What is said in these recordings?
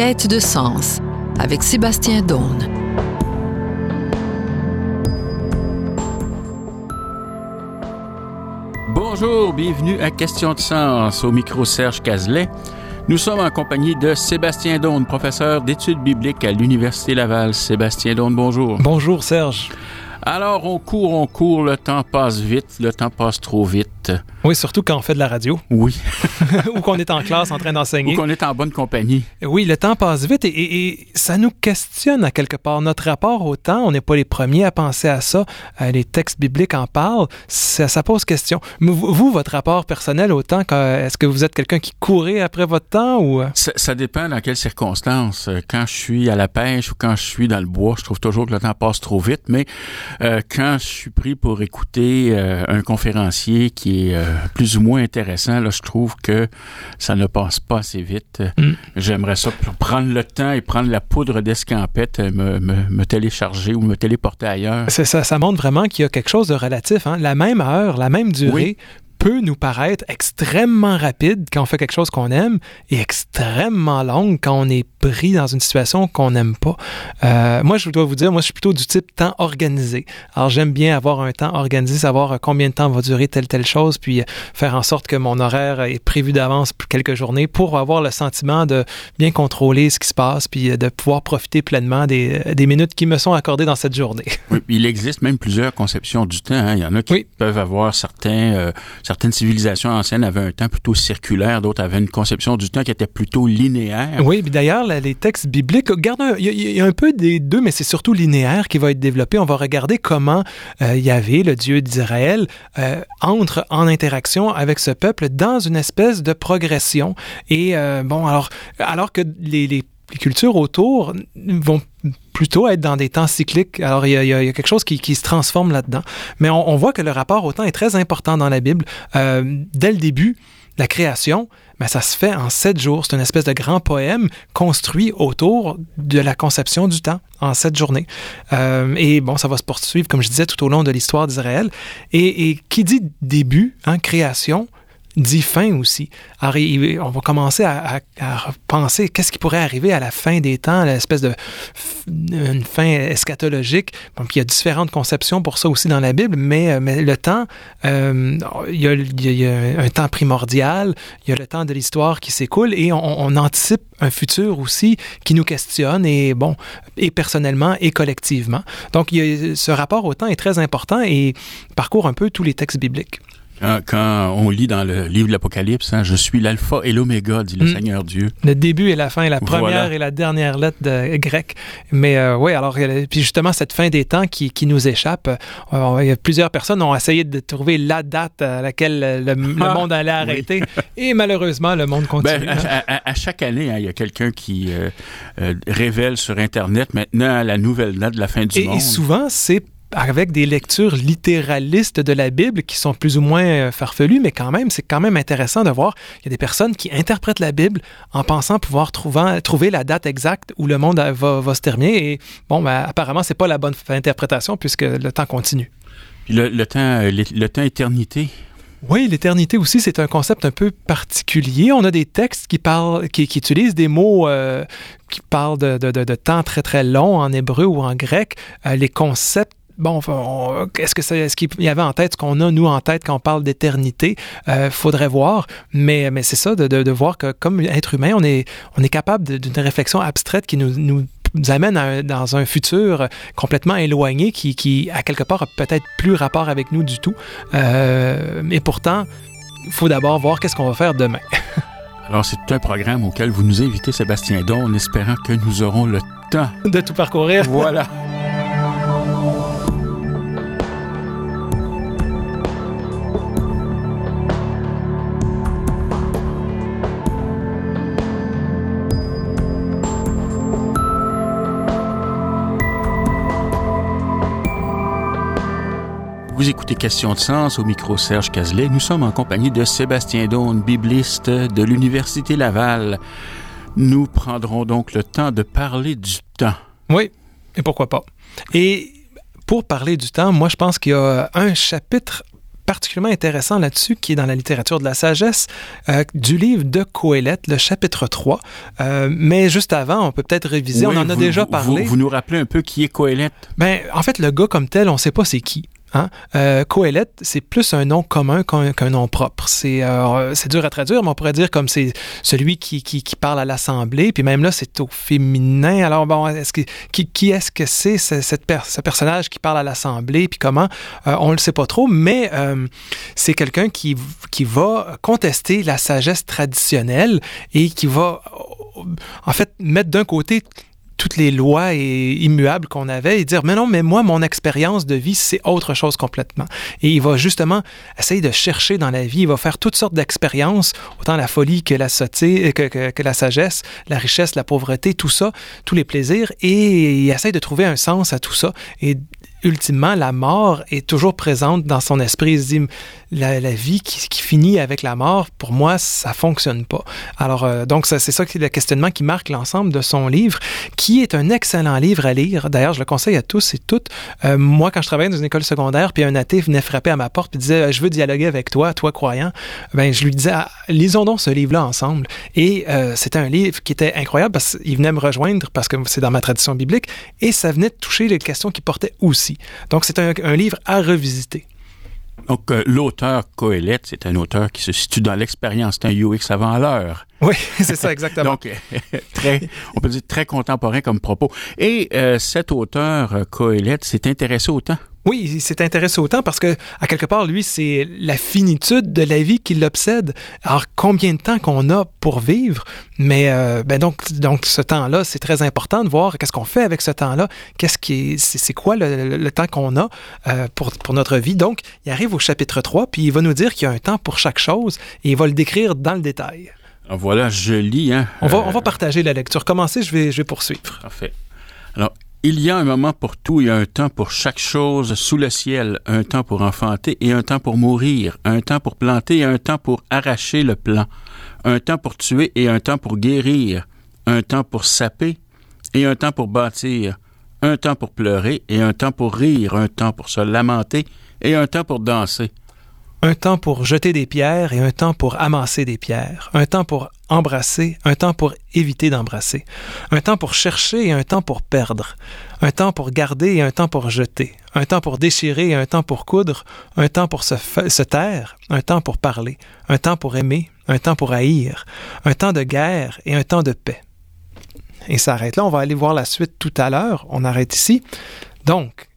Quête de sens avec Sébastien Daune. Bonjour, bienvenue à Question de sens au micro Serge Cazelet. Nous sommes en compagnie de Sébastien Daune, professeur d'études bibliques à l'Université Laval. Sébastien Daune, bonjour. Bonjour Serge. Alors, on court, on court, le temps passe vite, le temps passe trop vite. Oui, surtout quand on fait de la radio. Oui. ou qu'on est en classe en train d'enseigner. Ou qu'on est en bonne compagnie. Oui, le temps passe vite et, et, ça nous questionne à quelque part. Notre rapport au temps, on n'est pas les premiers à penser à ça. Euh, les textes bibliques en parlent. Ça, ça pose question. Vous, votre rapport personnel au temps, est-ce que vous êtes quelqu'un qui courait après votre temps ou... Ça, ça, dépend dans quelles circonstances. Quand je suis à la pêche ou quand je suis dans le bois, je trouve toujours que le temps passe trop vite. Mais euh, quand je suis pris pour écouter euh, un conférencier qui est plus ou moins intéressant, là, je trouve que ça ne passe pas assez vite. Mm. J'aimerais ça prendre le temps et prendre la poudre d'escampette, me, me, me, télécharger ou me téléporter ailleurs. C'est ça, ça montre vraiment qu'il y a quelque chose de relatif. Hein? La même heure, la même durée, oui peut nous paraître extrêmement rapide quand on fait quelque chose qu'on aime et extrêmement longue quand on est pris dans une situation qu'on n'aime pas. Euh, moi, je dois vous dire, moi, je suis plutôt du type temps organisé. Alors, j'aime bien avoir un temps organisé, savoir combien de temps va durer telle telle chose, puis faire en sorte que mon horaire est prévu d'avance pour quelques journées pour avoir le sentiment de bien contrôler ce qui se passe, puis de pouvoir profiter pleinement des, des minutes qui me sont accordées dans cette journée. Oui, il existe même plusieurs conceptions du temps. Hein. Il y en a qui oui. peuvent avoir certains, euh, certaines civilisations anciennes avaient un temps plutôt circulaire, d'autres avaient une conception du temps qui était plutôt linéaire. Oui, d'ailleurs, les textes bibliques, il y, a un peu des deux, mais c'est surtout linéaire qui va être développé. On va regarder comment euh, Yahvé, le Dieu d'Israël, euh, entre en interaction avec ce peuple dans une espèce de progression. Et euh, bon, alors, alors que les cultures autour vont plutôt être dans des temps cycliques. Alors, il y a, quelque chose qui, se transforme là-dedans. Mais on, voit que le rapport au temps est très important dans la Bible. Euh, dès le début, la création, mais ça se fait en sept jours. C'est une espèce de grand poème construit autour de la conception du temps en sept journées. Euh, et bon, ça va se poursuivre, comme je disais, tout au long de l'histoire d'Israël. Et, et, qui dit début, hein, création, dit fin aussi. Alors, on va commencer à, à, penser qu'est-ce qui pourrait arriver à la fin des temps, l'espèce de une fin eschatologique. Bon, puis il y a différentes conceptions pour ça aussi dans la Bible, mais, mais le temps, euh, il, y a, il, y a, un temps primordial, il y a le temps de l'histoire qui s'écoule et on, on, anticipe un futur aussi qui nous questionne et bon, et personnellement et collectivement. Donc, il y a, ce rapport au temps est très important et parcourt un peu tous les textes bibliques. Quand, quand, on lit dans le livre de l'Apocalypse, hein, je suis l'alpha et l'oméga, dit le mm. Seigneur Dieu. Le début et la fin, la première voilà. et la dernière lettre de grec. Mais euh, oui, alors, puis justement, cette fin des temps qui, qui nous échappe, euh, plusieurs personnes ont essayé de trouver la date à laquelle le, le ah, monde allait arrêter. Oui. et malheureusement, le monde continue. Ben, à, à, à, chaque année, hein, il y a quelqu'un qui euh, euh, révèle sur Internet maintenant la nouvelle date de la fin du et, monde. Et souvent, c'est avec des lectures littéralistes de la Bible qui sont plus ou moins euh, farfelues, mais quand même, c'est quand même intéressant de voir qu'il y a des personnes qui interprètent la Bible en pensant pouvoir trouver, trouver la date exacte où le monde va, va se terminer. Et bon, ben, apparemment, c'est pas la bonne interprétation puisque le temps continue. Le, le temps, le, le temps éternité, oui, l'éternité aussi, c'est un concept un peu particulier. On a des textes qui parlent, qui, qui utilisent des mots euh, qui parlent de, de, de, temps très très long en hébreu ou en grec. Euh, les concepts bon, est-ce que est, ce qu'il y avait en tête ce qu'on a nous en tête quand on parle d'éternité? Euh, Faudrait voir, mais mais c'est ça de, de, de, voir que comme être humain, on est on est capable d'une réflexion abstraite qui nous, nous nous amène un, dans un futur complètement éloigné qui, qui à quelque part, a peut-être plus rapport avec nous du tout. Euh, et pourtant, il faut d'abord voir qu'est-ce qu'on va faire demain. Alors, c'est tout un programme auquel vous nous invitez, Sébastien Don, en espérant que nous aurons le temps de tout parcourir. Voilà. Vous écoutez Question de sens au micro Serge Cazelet. Nous sommes en compagnie de Sébastien Daune, bibliste de l'Université Laval. Nous prendrons donc le temps de parler du temps. Oui, et pourquoi pas. Et pour parler du temps, moi je pense qu'il y a un chapitre particulièrement intéressant là-dessus, qui est dans la littérature de la sagesse, euh, du livre de Coëlette, le chapitre 3. Euh, mais juste avant, on peut peut-être réviser, Oui, on en a vous- déjà parlé. Vous, vous nous rappelez un peu qui est Coëlette? Ben, en fait, le gars comme tel, on ne sait pas c'est qui. Hein? Euh, Coëlette, c'est plus un nom commun qu'un nom propre. C'est euh, c'est dur à traduire, mais on pourrait dire comme c'est celui qui, qui, parle à l'Assemblée. Puis même là, c'est au féminin. Alors, bon, qui, est-ce que c'est ce, ce personnage qui parle à l'Assemblée? Puis comment? Euh, on ne le sait pas trop, mais c'est quelqu'un qui, qui va contester la sagesse traditionnelle et qui va, en fait, mettre d'un côté toutes les lois et immuables qu'on avait et dire mais non mais moi mon expérience de vie c'est autre chose complètement. Et il va justement essayer de chercher dans la vie il va faire toutes sortes d'expériences autant la folie que la sottise que, que, que la sagesse la richesse la pauvreté tout ça tous les plaisirs et il essaye de trouver un sens à tout ça. Et ultimement la mort est toujours présente dans son esprit il se dit la, vie qui, qui finit avec la mort pour moi ça fonctionne pas alors euh, donc c'est ça qui est le questionnement qui marque l'ensemble de son livre qui est un excellent livre à lire. D'ailleurs, je le conseille à tous et toutes. Euh, moi, quand je travaillais dans une école secondaire, puis un athée venait frapper à ma porte et disait Je veux dialoguer avec toi, toi croyant, ben, je lui disais ah, Lisons donc ce livre-là ensemble. Et euh, c'était un livre qui était incroyable parce qu'il venait me rejoindre parce que c'est dans ma tradition biblique et ça venait de toucher les questions qu'il portait aussi. Donc, c'est un, livre à revisiter. Donc, euh, l'auteur Coëlette, c'est un auteur qui se situe dans l'expérience. C'est un UX avant l'heure. Oui, c'est ça, exactement. Donc, très, on peut dire très contemporain comme propos. Et euh, cet auteur, euh, Coëlette, s'est intéressé au temps? Oui, il s'est intéressé au temps parce que, à quelque part, lui, c'est la finitude de la vie qui l'obsède. Alors, combien de temps qu'on a pour vivre? Mais euh, ben donc, donc, ce temps-là, c'est très important de voir qu'est-ce qu'on fait avec ce temps-là. Qu'est-ce qui est, c'est, quoi le, le- le temps qu'on a euh, pour, pour notre vie? Donc, il arrive au chapitre 3, puis il va nous dire qu'il y a un temps pour chaque chose et il va le décrire dans le détail. Voilà, je lis. Hein, On va, Euh, on va partager la lecture. Commencez, je vais, je vais poursuivre. Parfait. Alors, il y a un moment pour tout, il y a un temps pour chaque chose sous le ciel, un temps pour enfanter et un temps pour mourir, un temps pour planter et un temps pour arracher le plant, un temps pour tuer et un temps pour guérir, un temps pour saper et un temps pour bâtir, un temps pour pleurer et un temps pour rire, un temps pour se lamenter et un temps pour danser. Un temps pour jeter des pierres et un temps pour amasser des pierres. Un temps pour embrasser, un temps pour éviter d'embrasser. Un temps pour chercher et un temps pour perdre. Un temps pour garder et un temps pour jeter. Un temps pour déchirer et un temps pour coudre. Un temps pour se, se taire, un temps pour parler. Un temps pour aimer, un temps pour haïr. Un temps de guerre et un temps de paix. Et ça arrête là. On va aller voir la suite tout à l'heure. On arrête ici. Donc,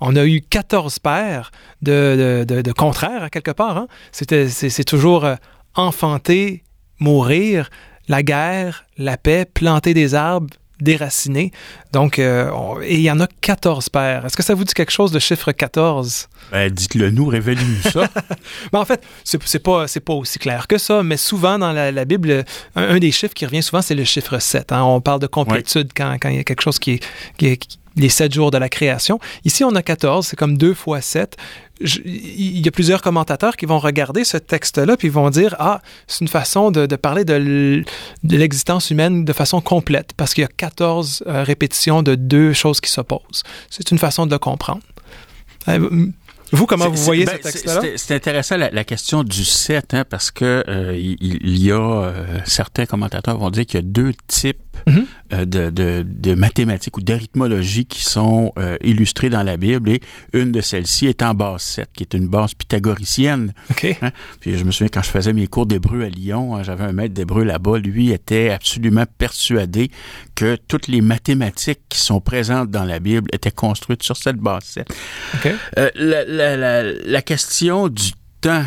on a eu 14 paires de, de, de, de contraires, à quelque part. Hein? C'est, toujours euh, enfanter, mourir, la guerre, la paix, planter des arbres, déraciner. Donc, euh, on- et il y en a 14 paires. Est-ce que ça vous dit quelque chose de chiffre 14? Ben, dites-le nous, révélez-nous ça. Ben, en fait, c'est, pas, pas aussi clair que ça, mais souvent dans la, la Bible, un, un des chiffres qui revient souvent, c'est le chiffre 7. hein. On parle de complétude quand, quand il y a quelque chose qui est, qui est- qui- les sept jours de la création. Ici, on a 14, c'est comme 2 fois 7. Je- Il y a plusieurs commentateurs qui vont regarder ce texte-là puis ils vont dire Ah, c'est une façon de, de parler de l'existence humaine de façon complète parce qu'il y a 14 euh, répétitions de deux choses qui s'opposent. C'est une façon de le comprendre. Euh, Vous, comment vous voyez ben, ce texte-là? c'est- C'est intéressant la, la question du 7, hein, parce que euh, il, il y a euh, certains commentateurs vont dire qu'il y a deux types Euh, de, de, de mathématiques ou d'arithmologie qui sont euh, illustrés dans la Bible, et une de celles-ci est en base 7, qui est une base pythagoricienne. OK. Puis je me souviens quand je faisais mes cours d'hébreu à Lyon, hein, j'avais un maître d'hébreu là-bas, lui était absolument persuadé que toutes les mathématiques qui sont présentes dans la Bible étaient construites sur cette base 7. OK. Euh, la, la- la- la question du temps,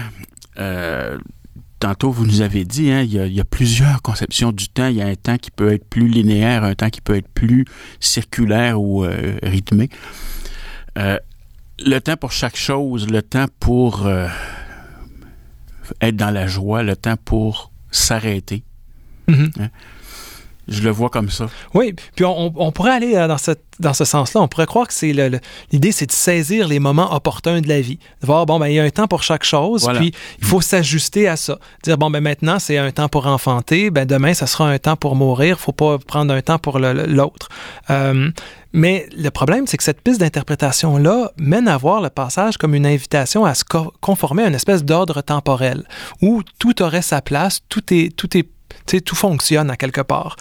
tantôt vous nous avez dit, hein, il, y a, il y a plusieurs conceptions du temps. Il y a un temps qui peut être plus linéaire, un temps qui peut être plus circulaire ou euh, rythmé. Euh, le temps pour chaque chose, le temps pour euh, être dans la joie, le temps pour s'arrêter. Mhm. Je le vois comme ça. Oui, puis on, on pourrait aller dans, cette, dans ce sens-là. On pourrait croire que c'est le, l'idée, c'est de saisir les moments opportuns de la vie. De voir, bon, ben, il y a un temps pour chaque chose, puis il faut s'ajuster à ça. Dire, bon, ben, maintenant, c'est un temps pour enfanter, ben, demain, ça sera un temps pour mourir, faut pas prendre un temps pour l'autre. Euh, mais le problème, c'est que cette piste d'interprétation-là mène à voir le passage comme une invitation à se conformer à une espèce d'ordre temporel, où tout aurait sa place, tout est, tout est tout fonctionne à quelque part.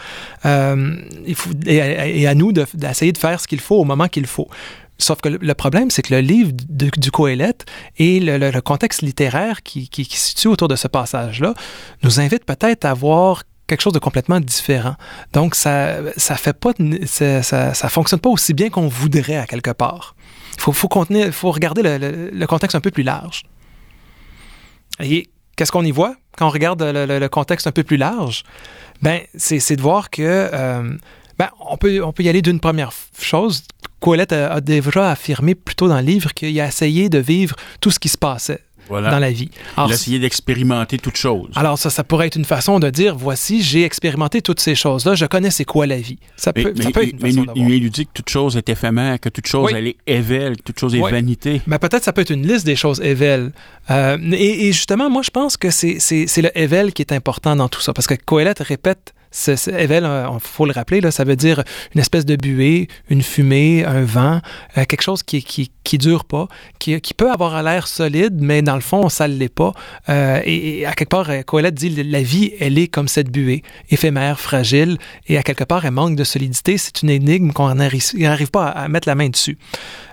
Euh, il faut, et, à nous d'essayer de, faire ce qu'il faut au moment qu'il faut. Sauf que le, problème, c'est que le livre du Coëlette et le, contexte littéraire qui, qui, situe autour de ce passage-là nous invite peut-être à voir quelque chose de complètement différent. Donc, ça ça fait pas, fonctionne pas aussi bien qu'on voudrait à quelque part. Il faut regarder le, le, contexte un peu plus large. Et qu'est-ce qu'on y voit? Quand on regarde le, contexte un peu plus large? Ben, c'est de voir que euh, ben, on, peut, y aller d'une première chose. Colette a, a déjà affirmé plutôt dans le livre qu'il a essayé de vivre tout ce qui se passait dans la vie. Alors, il a d'expérimenter toutes choses. Alors ça, ça pourrait être une façon de dire, voici, j'ai expérimenté toutes ces choses-là, je connais c'est quoi la vie. Ça peut, mais, ça peut être une mais il, lui dit que toute chose est éphémère, que toute chose, elle est évelle, que toute chose est vanité. Mais peut-être ça peut être une liste des choses évelles. Euh, et, justement, moi, je pense que c'est le ével qui est important dans tout ça, parce que Coëlette répète Evel, il euh, faut le rappeler, ça veut dire une espèce de buée, une fumée, un vent, euh, quelque chose qui, qui, qui dure pas, qui, qui peut avoir l'air solide, mais dans le fond, ça ne l'est pas. Euh, et, à quelque part, Coëlette dit la vie, elle est comme cette buée, éphémère, fragile, et à quelque part, elle manque de solidité. C'est une énigme qu'on n'arrive pas à, mettre la main dessus.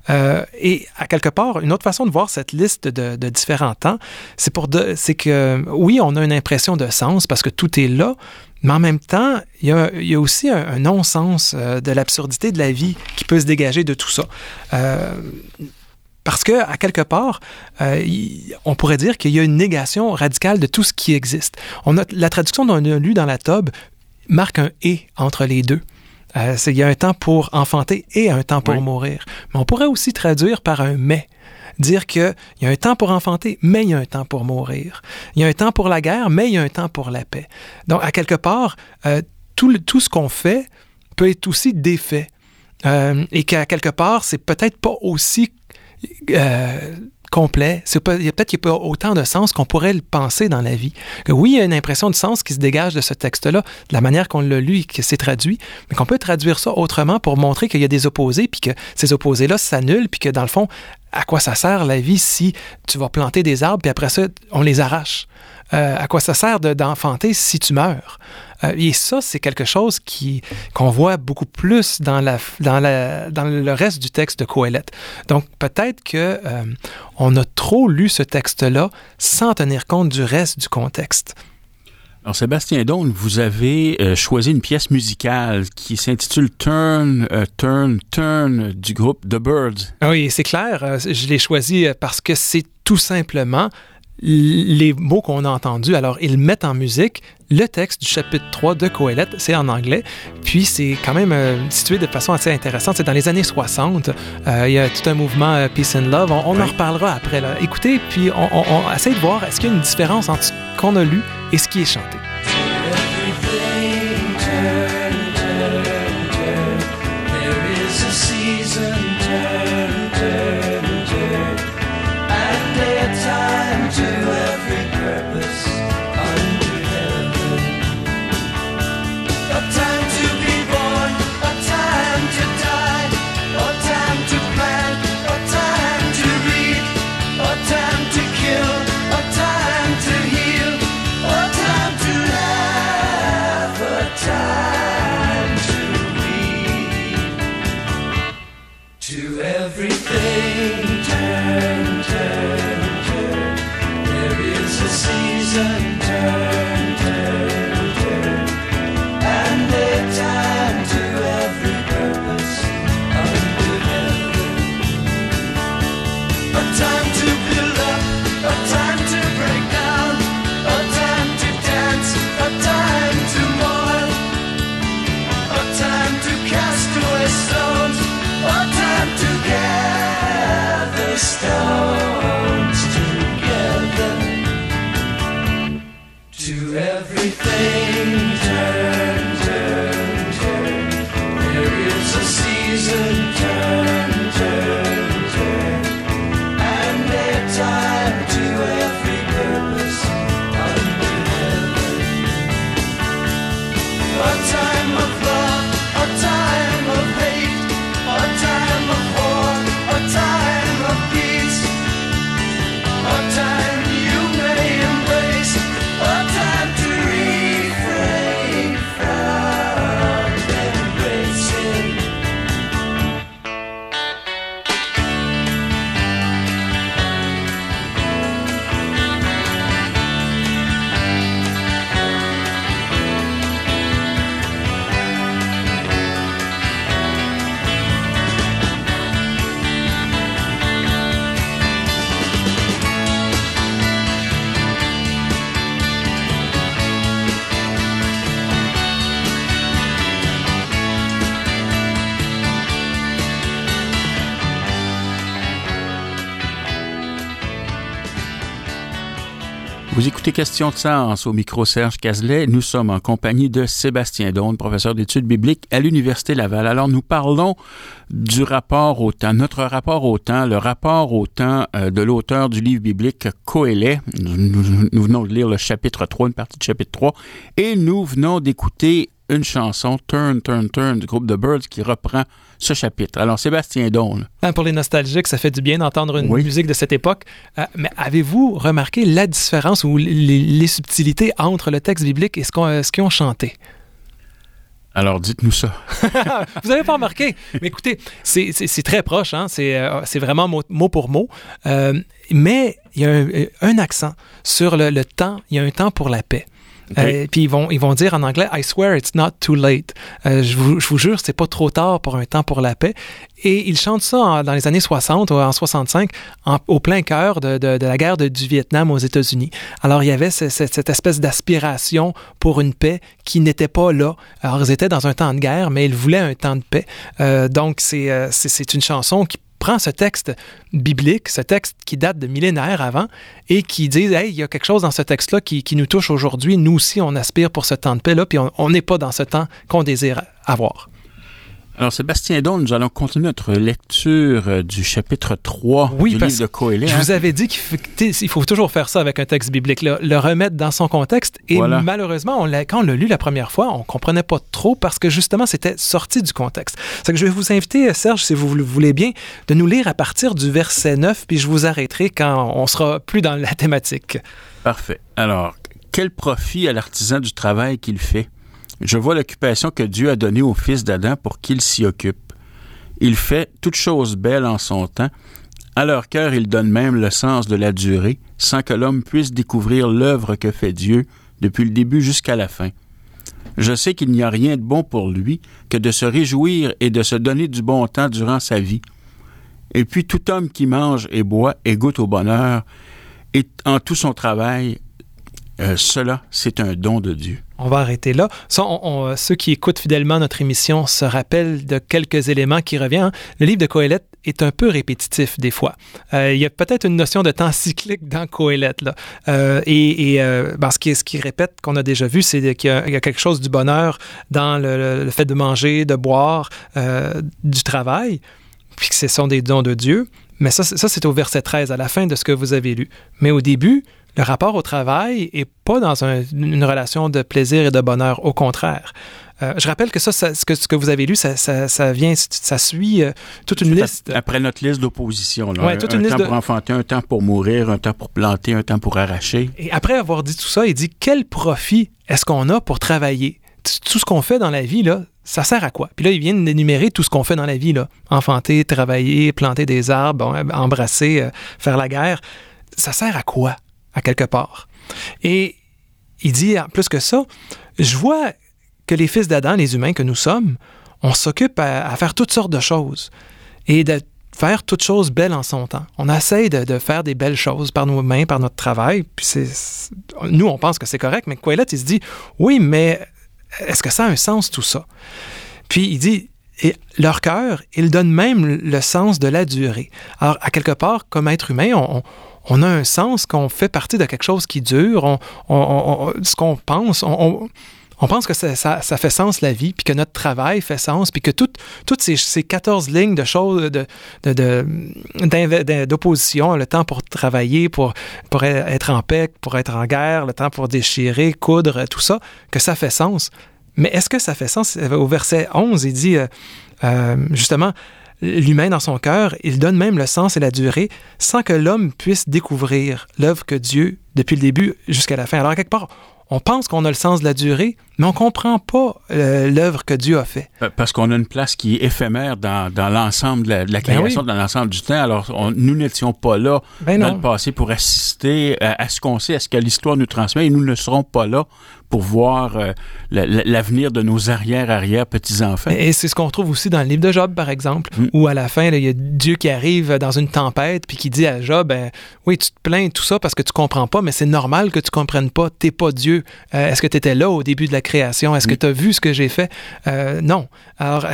et à quelque part, une autre façon de voir cette liste de, de différents temps, c'est pour c'est que oui, on a une impression de sens parce que tout est là, mais en même temps, il y a, aussi un, non-sens euh, de l'absurdité de la vie qui peut se dégager de tout ça. Euh, parce que, à quelque part, euh, on pourrait dire qu'il y a une négation radicale de tout ce qui existe. On a, la traduction qu'on a lu dans la Tobe marque un « et » entre les deux. il y a un temps pour enfanter et un temps pour mourir. Mais on pourrait aussi traduire par un « mais » dire qu'il y a un temps pour enfanter, mais il y a un temps pour mourir. Il y a un temps pour la guerre, mais il y a un temps pour la paix. Donc, à quelque part, euh, tout, ce qu'on fait peut être aussi défait. Euh, et qu'à quelque part, c'est peut-être pas aussi euh, complet. C'est peut-être qu'il n'y a pas autant de sens qu'on pourrait le penser dans la vie. Que oui, il y a une impression de sens qui se dégage de ce texte-là, de la manière qu'on l'a lu et que c'est traduit, mais qu'on peut traduire ça autrement pour montrer qu'il y a des opposés, puis que ces opposés-là s'annulent, puis que dans le fond, à quoi ça sert la vie si tu vas planter des arbres, puis après ça, on les arrache? Euh, à quoi ça sert d'enfanter si tu meurs? Euh, et ça, c'est quelque chose qui qu'on voit beaucoup plus dans, le reste du texte de Coëlette. Donc, peut-être que euh, on a trop lu ce texte-là sans tenir compte du reste du contexte. Alors, Sébastien donc vous avez choisi une pièce musicale qui s'intitule Turn, Turn, Turn du groupe The Birds. Oui, c'est clair. je l'ai choisi parce que c'est tout simplement les mots qu'on a entendus. Alors, ils mettent en musique le texte du chapitre 3 de Coëlette, c'est en anglais, puis c'est quand même euh, situé de façon assez intéressante. C'est dans les années 60. Euh, il y a tout un mouvement euh, Peace and Love. On, en reparlera après. Là. Écoutez, puis on, on, on essaie de voir est-ce qu'il y a une différence entre ce qu'on a lu et ce qui est chanté? Vous écoutez Question de sens au micro Serge Cazelet. Nous sommes en compagnie de Sébastien Daune, professeur d'études bibliques à l'Université Laval. Alors, nous parlons du rapport au temps, notre rapport au temps, le rapport au temps euh, de l'auteur du livre biblique Coëlet. Nous, nous, nous, venons de lire le chapitre 3, une partie du chapitre 3, et nous venons d'écouter une chanson, Turn, Turn, Turn, du groupe The Birds, qui reprend ce chapitre. Alors, Sébastien Don. Hein, pour les nostalgiques, ça fait du bien d'entendre une oui. musique de cette époque. Euh, mais avez-vous remarqué la différence ou les, les, subtilités entre le texte biblique et ce qu'ils qu ont chanté? Alors, dites-nous ça. Vous n'avez pas remarqué? Mais écoutez, c'est très proche. Hein? C'est euh, vraiment mot, mot, pour mot. Euh, mais il y a un, un accent sur le, le, temps. Il y a un temps pour la paix. Okay. Euh, puis ils vont, ils vont dire en anglais I swear it's not too late. Euh, je, vous, je vous jure, c'est pas trop tard pour un temps pour la paix. Et ils chantent ça dans les années 60 ou en 65, en, au plein cœur de, de, la guerre du Vietnam aux États-Unis. Alors il y avait ce, cette, espèce d'aspiration pour une paix qui n'était pas là. Alors ils étaient dans un temps de guerre, mais ils voulaient un temps de paix. Euh, donc c'est euh, une chanson qui prend ce texte biblique, ce texte qui date de millénaires avant, et qui dit, il y a quelque chose dans ce texte-là qui, qui, nous touche aujourd'hui. Nous aussi, on aspire pour ce temps de paix-là, puis on n'est pas dans ce temps qu'on désire avoir. Alors, Sébastien Don, nous allons continuer notre lecture du chapitre 3 oui, du parce livre de Coëlet. Je vous avais dit qu'il faut toujours faire ça avec un texte biblique, le, le remettre dans son contexte. Et voilà. malheureusement, on quand on l'a lu la première fois, on comprenait pas trop parce que justement, c'était sorti du contexte. C'est que je vais vous inviter, Serge, si vous le voulez bien, de nous lire à partir du verset 9, puis je vous arrêterai quand on sera plus dans la thématique. Parfait. Alors, quel profit à l'artisan du travail qu'il fait? Je vois l'occupation que Dieu a donnée au fils d'Adam pour qu'il s'y occupe. Il fait toute chose belle en son temps. À leur cœur, il donne même le sens de la durée, sans que l'homme puisse découvrir l'œuvre que fait Dieu depuis le début jusqu'à la fin. Je sais qu'il n'y a rien de bon pour lui que de se réjouir et de se donner du bon temps durant sa vie. Et puis tout homme qui mange et boit et goûte au bonheur, et en tout son travail, euh, cela, c'est un don de Dieu. On va arrêter là. On, ceux qui écoutent fidèlement notre émission se rappellent de quelques éléments qui reviennent. Le livre de Coëlette est un peu répétitif des fois. Euh, il y a peut-être une notion de temps cyclique dans Coëlette. Là. Euh, et euh, ben, ce, qui, répète qu'on a déjà vu, c'est qu'il y, a quelque chose du bonheur dans le, fait de manger, de boire, euh, du travail, puis que ce sont des dons de Dieu. Mais ça, ça c'est au verset 13, à la fin de ce que vous avez lu. Mais au début, le rapport au travail n'est pas dans un, une relation de plaisir et de bonheur, au contraire. Euh, je rappelle que ça, ça, ce, que, ce que vous avez lu, ça, ça, ça vient, ça suit euh, toute une liste. Après notre liste d'opposition, ouais, un, toute un une temps liste pour de... enfanter, un temps pour mourir, un temps pour planter, un temps pour arracher. Et après avoir dit tout ça, il dit quel profit est-ce qu'on a pour travailler? Tout ce qu'on fait dans la vie, là, ça sert à quoi? Puis là, ils viennent d'énumérer tout ce qu'on fait dans la vie, là. Enfanter, travailler, planter des arbres, embrasser, euh, faire la guerre. Ça sert à quoi, à quelque part? Et il dit, plus que ça, je vois que les fils d'Adam, les humains que nous sommes, on s'occupe à, faire toutes sortes de choses et de faire toutes choses belles en son temps. On essaie de, de faire des belles choses par nos mains, par notre travail. Puis nous, on pense que c'est correct, mais Quaylet, il se dit, oui, mais est-ce que ça a un sens tout ça? Puis il dit, et leur cœur, ils donnent même le sens de la durée. Alors, à quelque part, comme être humain, on, on a un sens qu'on fait partie de quelque chose qui dure, on, ce qu'on pense, on, pense que ça, fait sens la vie, puis que notre travail fait sens, puis que tout, toutes ces, ces 14 lignes de choses, de, de, d'opposition, le temps pour travailler, pour, pour être en paix, pour être en guerre, le temps pour déchirer, coudre, tout ça, que ça fait sens. Mais est-ce que ça fait sens? Au verset 11, il dit euh, euh, justement, l'humain dans son cœur, il donne même le sens et la durée sans que l'homme puisse découvrir l'œuvre que Dieu, depuis le début jusqu'à la fin. Alors, quelque part, on pense qu'on a le sens de la durée, mais on ne comprend pas euh, l'œuvre que Dieu a fait. Parce qu'on a une place qui est éphémère dans, dans l'ensemble de la, de la création, ben oui. dans l'ensemble du temps. Alors, on, nous n'étions pas là ben dans non. le passé pour assister à, à ce qu'on sait, à ce que l'histoire nous transmet, et nous ne serons pas là pour voir euh, l'avenir de nos arrière-arrière-petits-enfants. Et c'est ce qu'on retrouve aussi dans le livre de Job, par exemple, mm. où à la fin, il y a Dieu qui arrive dans une tempête, puis qui dit à Job, ben, oui, tu te plains tout ça parce que tu comprends pas, mais c'est normal que tu comprennes pas, t'es pas Dieu. Euh, Est-ce que tu étais là au début de la création? Est-ce que tu as vu ce que j'ai fait? Euh, non. Alors,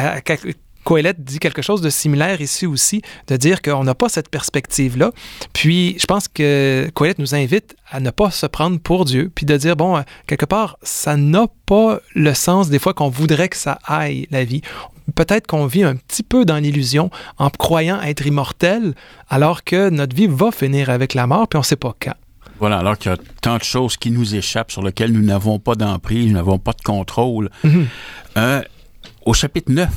Coëlette dit quelque chose de similaire ici aussi, de dire qu'on n'a pas cette perspective-là. Puis, je pense que Coëlette nous invite à ne pas se prendre pour Dieu, puis de dire, bon, euh, quelque part, ça n'a pas le sens des fois qu'on voudrait que ça aille, la vie. Peut-être qu'on vit un petit peu dans l'illusion en croyant être immortel, alors que notre vie va finir avec la mort, puis on ne sait pas quand. Voilà, alors qu'il y a tant de choses qui nous échappent, sur lesquelles nous n'avons pas d'emprise, nous n'avons pas de contrôle. Mhm. Euh, au chapitre 9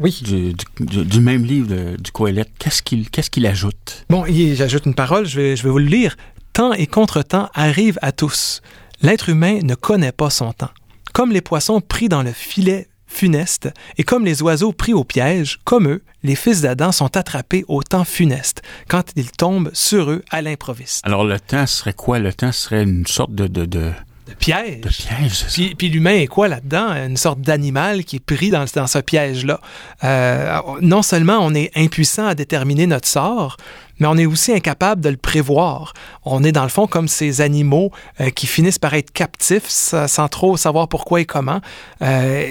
Oui. du, du- du même livre de- du Coëlette, qu'est-ce qu'il qu'est-ce qu'il ajoute? Bon, j'ajoute une parole, je vais, je vais vous le lire. Temps et contre-temps arrivent à tous. L'être humain ne connaît pas son temps. Comme les poissons pris dans le filet funeste, et comme les oiseaux pris au piège, comme eux, les fils d'Adam sont attrapés au temps funeste, quand ils tombent sur eux à l'improviste. Alors, le temps serait quoi? Le temps serait une sorte de, de, de, De piège. de piège? Puis, puis l'humain est quoi là-dedans? Une sorte d'animal qui est pris dans, dans ce piège-là. Euh, non seulement on est impuissant à déterminer notre sort, mais on est aussi incapable de le prévoir. On est dans le fond comme ces animaux euh, qui finissent par être captifs sa- sans trop savoir pourquoi et comment. Euh,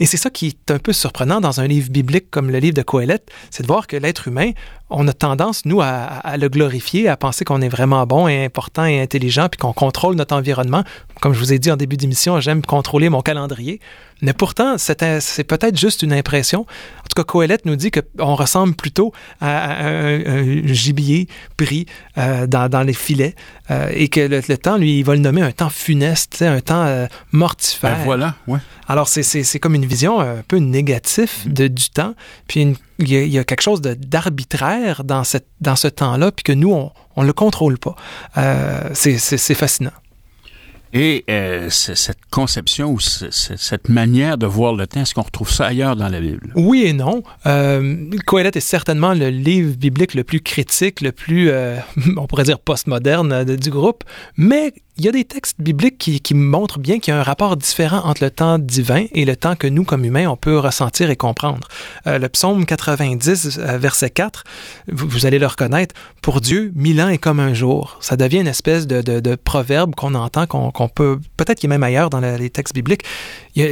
et c'est ça qui est un peu surprenant dans un livre biblique comme le livre de Coëlette, c'est de voir que l'être humain, on a tendance, nous, à, à le glorifier, à penser qu'on est vraiment bon et important et intelligent, puis qu'on contrôle notre environnement. Comme je vous ai dit en début d'émission, j'aime contrôler mon calendrier. Mais pourtant, c'est peut-être juste une impression. En tout cas, Coëlette nous dit qu'on ressemble plutôt à, un, un gibier pris euh, dans, dans les filets euh, et que le, le temps, lui, il va le nommer un temps funeste, un temps euh, mortifère. Ben voilà, ouais. Alors, c'est- comme une vision un peu négative de, du temps. Puis une- il y, a- il y a quelque chose de- d'arbitraire dans, cette- dans ce temps-là, puis que nous, on ne le contrôle pas. Euh, c'est fascinant. Et euh, cette conception ou cette manière de voir le temps, est-ce qu'on retrouve ça ailleurs dans la Bible? Oui et non. Euh, est certainement le livre biblique le plus critique, le plus, euh, on pourrait dire, postmoderne euh, du groupe, mais il y a des textes bibliques qui, montrent bien qu'il y a un rapport différent entre le temps divin et le temps que nous, comme humains, on peut ressentir et comprendre. Euh, le psaume 90, euh, verset 4, vous, allez le reconnaître, pour Dieu, mille ans est comme un jour. Ça devient une espèce de, proverbe qu'on entend, qu'on peut, peut-être qu'il est même ailleurs dans les textes bibliques. Y a-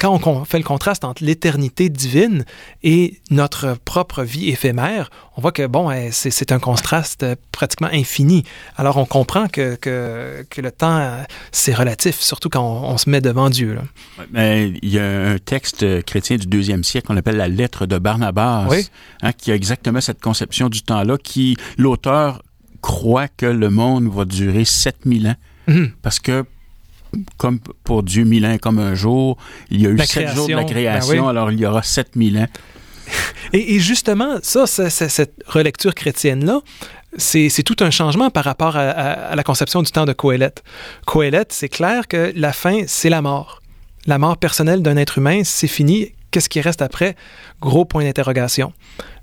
quand on fait le contraste entre l'éternité divine et notre propre vie éphémère, on voit que bon, eh, c'est un contraste euh, pratiquement infini. Alors on comprend que, que, que le temps, euh, c'est relatif, surtout quand on, on se met devant Dieu. là. Mais il y a un texte euh, chrétien du deuxième siècle qu'on appelle la lettre de Barnabas, Oui. hein, qui a exactement cette conception du temps-là, qui l'auteur croit que le monde va durer 7000 ans, Mhm. parce que comme pour Dieu, mille ans comme un jour, il y a eu La sept jours de la création, création, ben oui. alors il y aura 7000 ans. Et, et justement, ça, cette relecture chrétienne-là, c'est tout un changement par rapport à, à- à la conception du temps de Coëlette. Coëlette, c'est clair que la fin, c'est la mort. La mort personnelle d'un être humain, c'est fini. Qu'est-ce qui reste après? Gros point d'interrogation.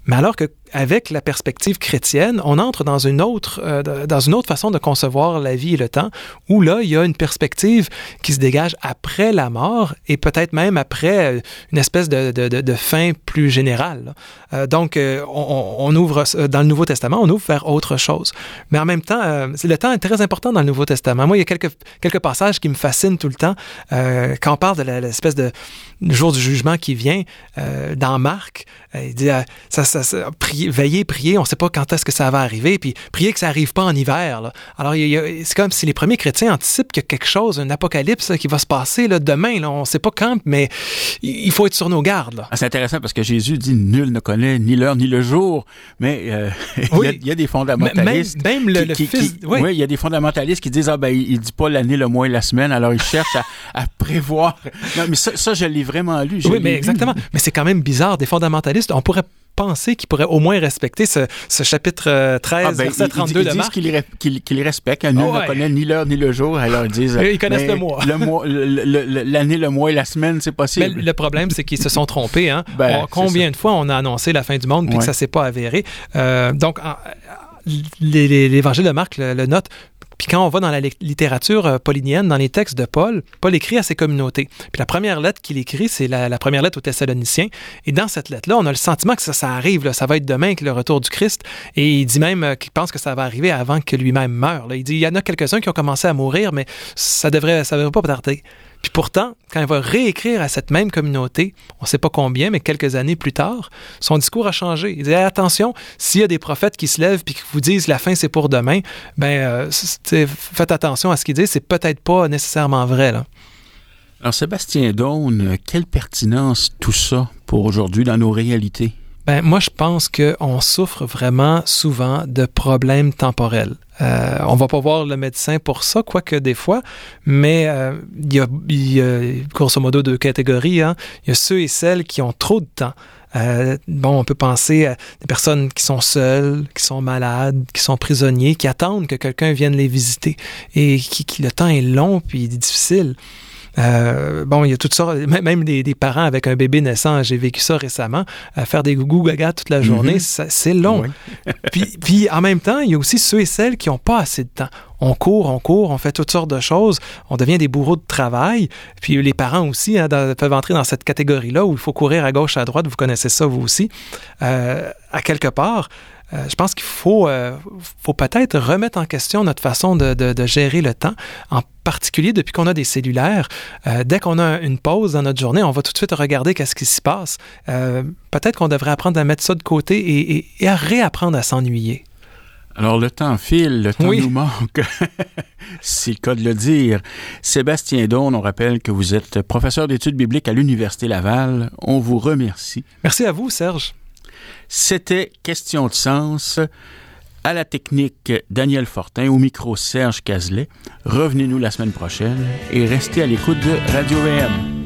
Mais alors qu'avec la perspective chrétienne, on entre dans une, autre, euh, dans une autre façon de concevoir la vie et le temps, où là, il y a une perspective qui se dégage après la mort et peut-être même après euh, une espèce de, de- fin plus générale. Euh, donc, on, ouvre, dans le Nouveau Testament, on ouvre vers autre chose. Mais en même temps, le temps est très important dans le Nouveau Testament. Moi, il y a quelques, quelques passages qui me fascinent tout le temps. Quand on parle de l'espèce de jour du jugement qui vient, dans Marc, il dit, ça, ça, ça- prier, veiller, prier, on ne sait pas quand est-ce que ça va arriver, puis prier que ça n'arrive pas en hiver. là. Alors, c'est comme si les premiers chrétiens anticipent qu'il y a quelque chose, un apocalypse là, qui va se passer là, demain. Là. On ne sait pas quand, mais il faut être sur nos gardes. Ah, c'est intéressant parce que Jésus dit nul ne connaît ni l'heure ni le jour, mais euh, il, y a, Oui. il y a des Même, fondamentalistes. même le, qui- le qui- fils... qui- oui. oui, il y a des fondamentalistes qui disent ah ben il, il dit pas l'année, le mois et la semaine, alors il cherche à, à prévoir. Non, mais ça, ça je l'ai vraiment lu. Oui, mais lu. exactement. Mais c'est quand même bizarre. Des fondamentalistes, on pourrait penser qu'ils pourraient au moins respecter ce, ce chapitre euh, 13, Ah, ben, verset ils- 32 ils, de disent Marc. qu'ils re- qu'ils- qu'ils respectent. Nul Ouais. ne connaît ni l'heure ni le jour. Alors ils disent. Ils connaissent le mois. L'année, le mois et la semaine, c'est Mais possible. le problème, c'est qu'ils se sont trompés. Hein? Ben, On- combien de fois on a annoncé la fin du monde puis que ça s'est pas avéré? Euh, donc, en- l'évangile de Marc le, le note. Puis quand on va dans la li- littérature euh, paulinienne, dans les textes de Paul, Paul écrit à ses communautés. Puis la première lettre qu'il écrit, c'est la, première lettre aux Thessaloniciens. Et dans cette lettre-là, on a le sentiment que ça, ça arrive, ça va être demain avec le retour du Christ. Et il dit même euh, qu'il pense que ça va arriver avant que lui-même meure. Il dit, il y en a quelques-uns qui ont commencé à mourir, mais ça devrait, ça devrait pas tarder. Puis pourtant, quand il va réécrire à cette même communauté, on sait pas combien, mais quelques années plus tard, son discours a changé. Il dit attention, s'il y a des prophètes qui se lèvent et qui vous disent la fin c'est pour demain, ben euh, faites attention à ce qu'ils disent, c'est peut-être pas nécessairement vrai. Là. Alors Sébastien Daune, quelle pertinence tout ça pour aujourd'hui dans nos réalités? Ben, moi, je pense qu'on souffre vraiment souvent de problèmes temporels. Euh, on va pas voir le médecin pour ça, quoique des fois, mais euh, il, y a, grosso modo deux catégories. Hein. Il y a ceux et celles qui ont trop de temps. Euh, bon, on peut penser à des personnes qui sont seules, qui sont malades, qui sont prisonniers, qui attendent que quelqu'un vienne les visiter et qui, qui le temps est long puis difficile. Euh, bon, il y a toutes sortes, même des, parents avec un bébé naissant, j'ai vécu ça récemment, à faire des gougou gaga toute la journée, mhm. c'est long. puis, puis en même temps, il y a aussi ceux et celles qui n'ont pas assez de temps on court, on court, on fait toutes sortes de choses, on devient des bourreaux de travail. Puis les parents aussi hein, peuvent entrer dans cette catégorie-là où il faut courir à gauche, à droite, vous connaissez ça vous aussi. Euh, à quelque part, euh, je pense qu'il faut, euh, faut peut-être remettre en question notre façon de, de, gérer le temps, en particulier depuis qu'on a des cellulaires. Euh, dès qu'on a une pause dans notre journée, on va tout de suite regarder qu'est-ce qui se passe. peut-être qu'on devrait apprendre à mettre ça de côté et, et, à réapprendre à s'ennuyer. Alors, le temps file, le temps nous manque. C'est le cas de le dire. Sébastien Daune, on rappelle que vous êtes professeur d'études bibliques à l'Université Laval. On vous remercie. Merci à vous, Serge. C'était Question de sens. À la technique, Daniel Fortin, au micro, Serge Cazelet. Revenez-nous la semaine prochaine et restez à l'écoute de Radio VM.